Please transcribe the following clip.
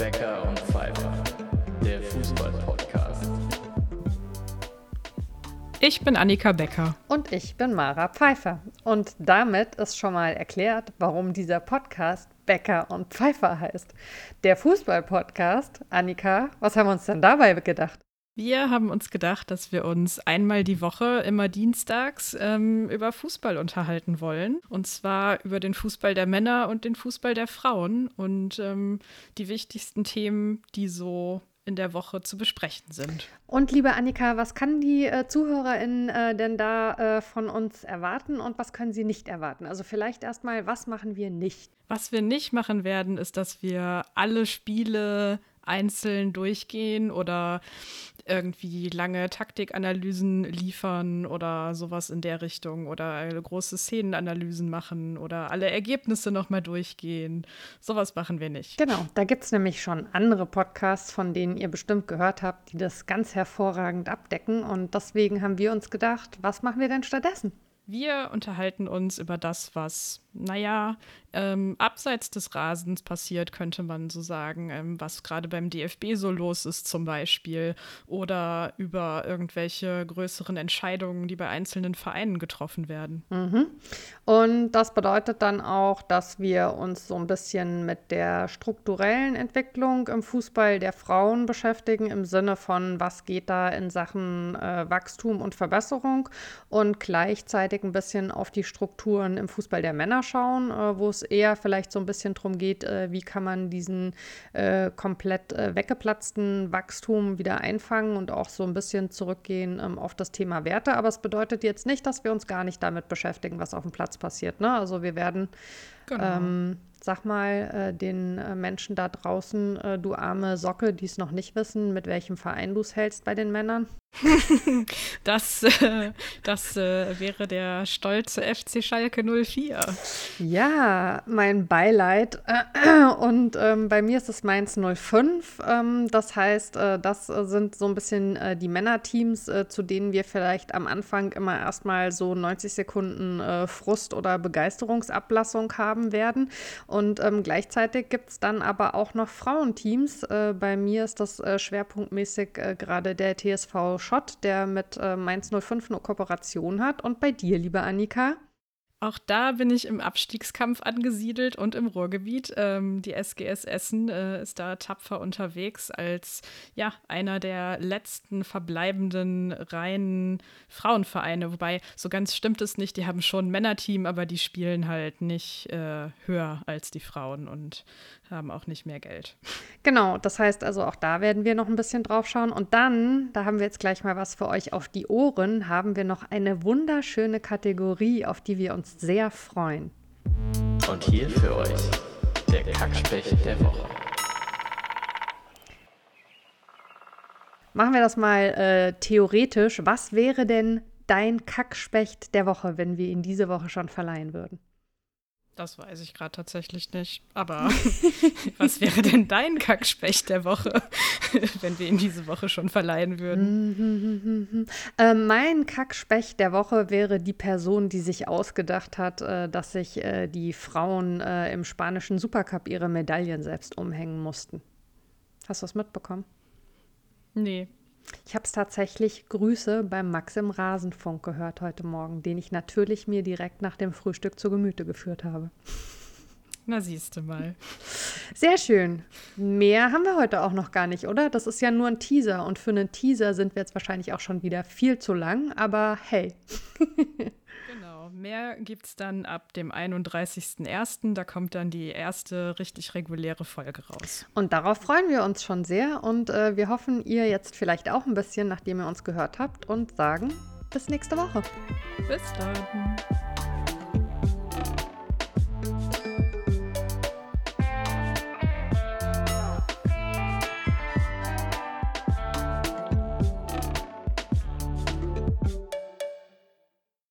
Becker und Pfeiffer, der Fußball-Podcast. Ich bin Annika Becker. Und ich bin Mara Pfeiffer. Und damit ist schon mal erklärt, warum dieser Podcast Becker und Pfeiffer heißt. Der Fußball-Podcast. Annika, was haben wir uns denn dabei gedacht? Wir haben uns gedacht, dass wir uns einmal die Woche, immer dienstags, ähm, über Fußball unterhalten wollen. Und zwar über den Fußball der Männer und den Fußball der Frauen und ähm, die wichtigsten Themen, die so in der Woche zu besprechen sind. Und liebe Annika, was kann die äh, ZuhörerInnen äh, denn da äh, von uns erwarten und was können sie nicht erwarten? Also vielleicht erstmal, was machen wir nicht? Was wir nicht machen werden, ist, dass wir alle Spiele einzeln durchgehen oder irgendwie lange Taktikanalysen liefern oder sowas in der Richtung oder große Szenenanalysen machen oder alle Ergebnisse nochmal durchgehen. Sowas machen wir nicht. Genau, da gibt es nämlich schon andere Podcasts, von denen ihr bestimmt gehört habt, die das ganz hervorragend abdecken. Und deswegen haben wir uns gedacht, was machen wir denn stattdessen? Wir unterhalten uns über das, was, naja, ähm, abseits des Rasens passiert, könnte man so sagen, ähm, was gerade beim DFB so los ist zum Beispiel oder über irgendwelche größeren Entscheidungen, die bei einzelnen Vereinen getroffen werden. Mhm. Und das bedeutet dann auch, dass wir uns so ein bisschen mit der strukturellen Entwicklung im Fußball der Frauen beschäftigen, im Sinne von, was geht da in Sachen äh, Wachstum und Verbesserung und gleichzeitig ein bisschen auf die Strukturen im Fußball der Männer schauen, äh, wo es eher vielleicht so ein bisschen darum geht, äh, wie kann man diesen äh, komplett äh, weggeplatzten Wachstum wieder einfangen und auch so ein bisschen zurückgehen ähm, auf das Thema Werte. Aber es bedeutet jetzt nicht, dass wir uns gar nicht damit beschäftigen, was auf dem Platz passiert. Ne? Also wir werden genau. ähm, Sag mal äh, den äh, Menschen da draußen, äh, du arme Socke, die es noch nicht wissen, mit welchem Verein du es hältst bei den Männern. das äh, das äh, wäre der stolze FC Schalke 04. Ja, mein Beileid. Und ähm, bei mir ist es Mainz 05. Ähm, das heißt, das sind so ein bisschen die Männerteams, zu denen wir vielleicht am Anfang immer erstmal so 90 Sekunden Frust oder Begeisterungsablassung haben werden. Und ähm, gleichzeitig gibt es dann aber auch noch Frauenteams. Äh, bei mir ist das äh, schwerpunktmäßig äh, gerade der TSV Schott, der mit äh, Mainz 05 eine Kooperation hat. Und bei dir, liebe Annika? Auch da bin ich im Abstiegskampf angesiedelt und im Ruhrgebiet. Ähm, die SGS Essen äh, ist da tapfer unterwegs als ja einer der letzten verbleibenden reinen Frauenvereine. Wobei so ganz stimmt es nicht. Die haben schon ein Männerteam, aber die spielen halt nicht äh, höher als die Frauen und haben auch nicht mehr Geld. Genau, das heißt also auch da werden wir noch ein bisschen drauf schauen. Und dann, da haben wir jetzt gleich mal was für euch auf die Ohren, haben wir noch eine wunderschöne Kategorie, auf die wir uns sehr freuen. Und hier für euch der Kackspecht der Woche. Machen wir das mal äh, theoretisch. Was wäre denn dein Kackspecht der Woche, wenn wir ihn diese Woche schon verleihen würden? Das weiß ich gerade tatsächlich nicht. Aber was wäre denn dein Kackspecht der Woche, wenn wir ihn diese Woche schon verleihen würden? äh, mein Kackspecht der Woche wäre die Person, die sich ausgedacht hat, äh, dass sich äh, die Frauen äh, im spanischen Supercup ihre Medaillen selbst umhängen mussten. Hast du das mitbekommen? Nee. Ich habe es tatsächlich Grüße beim Max im Rasenfunk gehört heute Morgen, den ich natürlich mir direkt nach dem Frühstück zu Gemüte geführt habe. Na, siehst du mal. Sehr schön. Mehr haben wir heute auch noch gar nicht, oder? Das ist ja nur ein Teaser und für einen Teaser sind wir jetzt wahrscheinlich auch schon wieder viel zu lang, aber hey. Mehr gibt es dann ab dem 31.01. Da kommt dann die erste richtig reguläre Folge raus. Und darauf freuen wir uns schon sehr. Und äh, wir hoffen, ihr jetzt vielleicht auch ein bisschen, nachdem ihr uns gehört habt, und sagen bis nächste Woche. Bis dann.